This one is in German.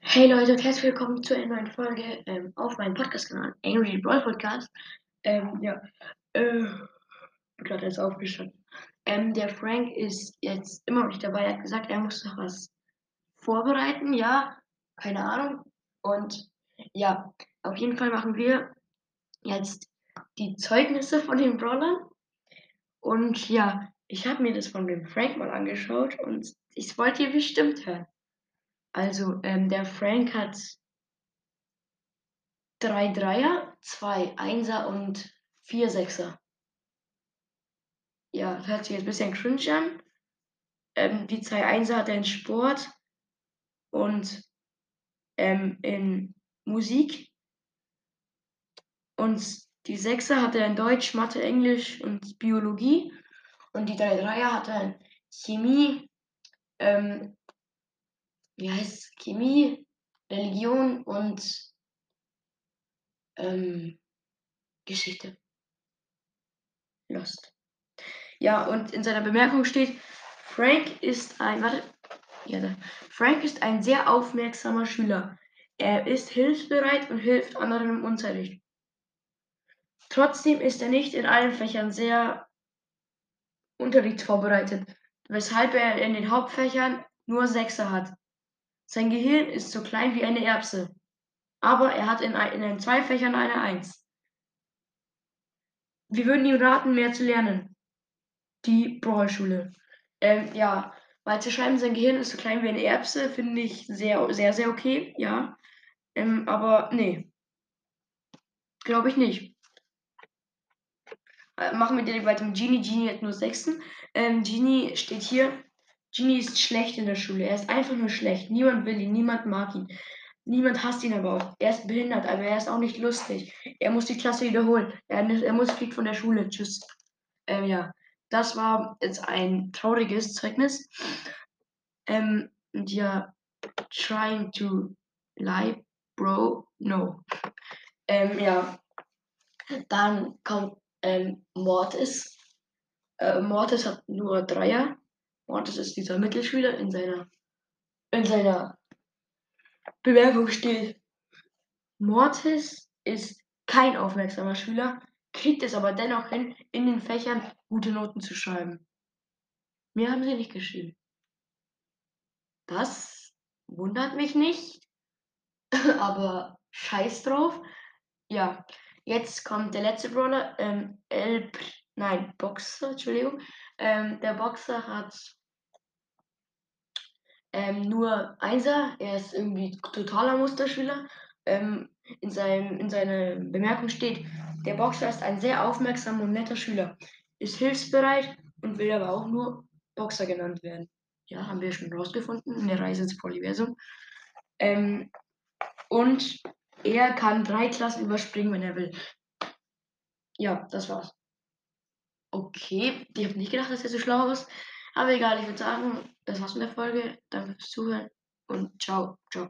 Hey Leute und herzlich willkommen zu einer neuen Folge ähm, auf meinem Podcast-Kanal Angry Brawl Podcast. Ähm, ja, äh, gerade erst aufgestanden. Ähm, der Frank ist jetzt immer noch nicht dabei. Er hat gesagt, er muss noch was vorbereiten. Ja, keine Ahnung. Und ja, auf jeden Fall machen wir jetzt die Zeugnisse von den Brawlern. Und ja, ich habe mir das von dem Frank mal angeschaut und ich wollte ihr bestimmt hören. Also, ähm, der Frank hat drei Dreier, zwei Einser und vier Sechser. Ja, hört sich jetzt ein bisschen cringe an. Ähm, die zwei Einser hat er in Sport und ähm, in Musik. Und die Sechser hat er in Deutsch, Mathe, Englisch und Biologie. Und die drei Dreier hat er in Chemie, ähm, wie heißt? Chemie, Religion und ähm, Geschichte. Lost. Ja, und in seiner Bemerkung steht, Frank ist ein, warte, ja, da. Frank ist ein sehr aufmerksamer Schüler. Er ist hilfsbereit und hilft anderen im Unterricht. Trotzdem ist er nicht in allen Fächern sehr unterrichtsvorbereitet, weshalb er in den Hauptfächern nur Sechser hat. Sein Gehirn ist so klein wie eine Erbse, aber er hat in, in den zwei Fächern eine Eins. Wir würden ihm raten, mehr zu lernen. Die Brawl-Schule. Ähm, ja, weil zu schreiben, sein Gehirn ist so klein wie eine Erbse, finde ich sehr, sehr, sehr okay, ja. Ähm, aber nee. Glaube ich nicht. Äh, machen wir direkt weiter mit Genie. Genie hat nur Sechsten. Ähm, Genie steht hier. Genie ist schlecht in der Schule. Er ist einfach nur schlecht. Niemand will ihn, niemand mag ihn. Niemand hasst ihn aber auch. Er ist behindert, aber er ist auch nicht lustig. Er muss die Klasse wiederholen. Er, er muss fliegt von der Schule. Tschüss. Ähm, ja, das war jetzt ein trauriges Zeugnis. Ähm, und ja, trying to lie, bro, no. Ähm, ja, dann kommt ähm, Mortis. Äh, Mortis hat nur Dreier. Mortis ist dieser Mittelschüler in seiner in seiner Bewerbung steht. Mortis ist kein aufmerksamer Schüler, kriegt es aber dennoch hin, in den Fächern gute Noten zu schreiben. Mir haben sie nicht geschrieben. Das wundert mich nicht, aber scheiß drauf. Ja, jetzt kommt der letzte Brawler, ähm, El, nein, Boxer, Entschuldigung. Ähm, der Boxer hat ähm, nur Einser, er ist irgendwie totaler Musterschüler. Ähm, in, seinem, in seiner Bemerkung steht, der Boxer ist ein sehr aufmerksamer und netter Schüler, ist hilfsbereit und will aber auch nur Boxer genannt werden. Ja, haben wir schon rausgefunden in der Reise ins Polyversum. Ähm, und er kann drei Klassen überspringen, wenn er will. Ja, das war's. Okay, ich habe nicht gedacht, dass er so schlau ist. Aber egal, ich würde sagen, das war's mit der Folge. Danke fürs Zuhören und ciao, ciao.